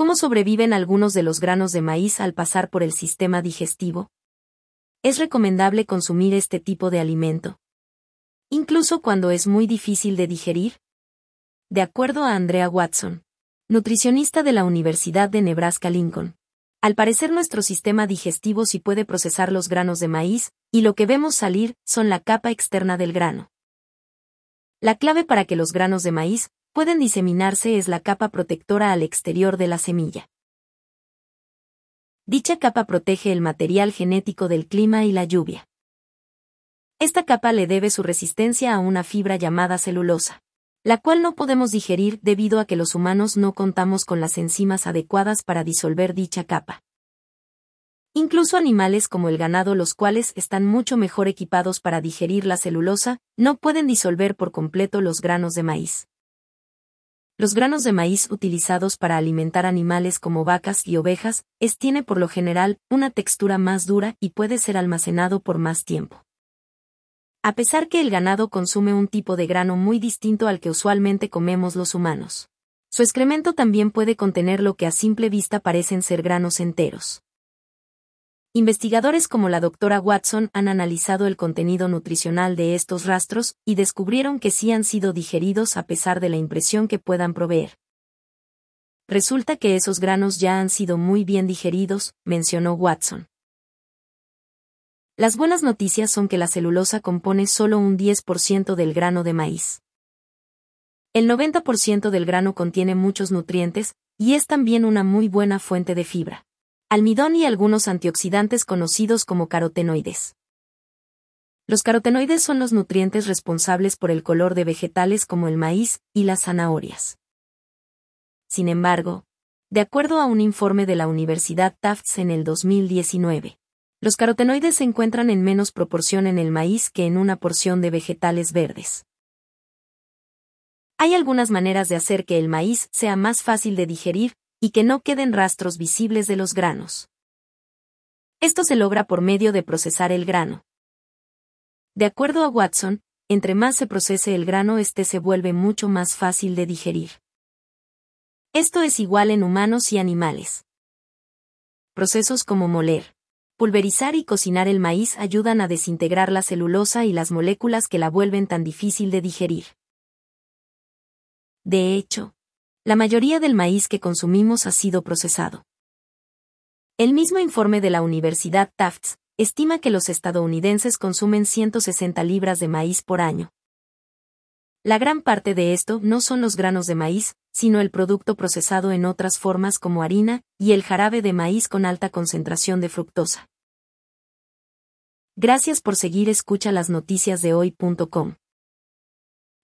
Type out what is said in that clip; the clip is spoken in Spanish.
¿Cómo sobreviven algunos de los granos de maíz al pasar por el sistema digestivo? Es recomendable consumir este tipo de alimento. Incluso cuando es muy difícil de digerir. De acuerdo a Andrea Watson, nutricionista de la Universidad de Nebraska-Lincoln. Al parecer nuestro sistema digestivo sí puede procesar los granos de maíz, y lo que vemos salir son la capa externa del grano. La clave para que los granos de maíz pueden diseminarse es la capa protectora al exterior de la semilla. Dicha capa protege el material genético del clima y la lluvia. Esta capa le debe su resistencia a una fibra llamada celulosa, la cual no podemos digerir debido a que los humanos no contamos con las enzimas adecuadas para disolver dicha capa. Incluso animales como el ganado los cuales están mucho mejor equipados para digerir la celulosa, no pueden disolver por completo los granos de maíz. Los granos de maíz utilizados para alimentar animales como vacas y ovejas, es tiene por lo general una textura más dura y puede ser almacenado por más tiempo. A pesar que el ganado consume un tipo de grano muy distinto al que usualmente comemos los humanos. Su excremento también puede contener lo que a simple vista parecen ser granos enteros. Investigadores como la doctora Watson han analizado el contenido nutricional de estos rastros y descubrieron que sí han sido digeridos a pesar de la impresión que puedan proveer. Resulta que esos granos ya han sido muy bien digeridos, mencionó Watson. Las buenas noticias son que la celulosa compone solo un 10% del grano de maíz. El 90% del grano contiene muchos nutrientes, y es también una muy buena fuente de fibra almidón y algunos antioxidantes conocidos como carotenoides. Los carotenoides son los nutrientes responsables por el color de vegetales como el maíz y las zanahorias. Sin embargo, de acuerdo a un informe de la Universidad Tufts en el 2019, los carotenoides se encuentran en menos proporción en el maíz que en una porción de vegetales verdes. Hay algunas maneras de hacer que el maíz sea más fácil de digerir y que no queden rastros visibles de los granos. Esto se logra por medio de procesar el grano. De acuerdo a Watson, entre más se procese el grano, este se vuelve mucho más fácil de digerir. Esto es igual en humanos y animales. Procesos como moler, pulverizar y cocinar el maíz ayudan a desintegrar la celulosa y las moléculas que la vuelven tan difícil de digerir. De hecho, la mayoría del maíz que consumimos ha sido procesado. El mismo informe de la Universidad Tufts estima que los estadounidenses consumen 160 libras de maíz por año. La gran parte de esto no son los granos de maíz, sino el producto procesado en otras formas como harina y el jarabe de maíz con alta concentración de fructosa. Gracias por seguir escucha las noticias de hoy.com.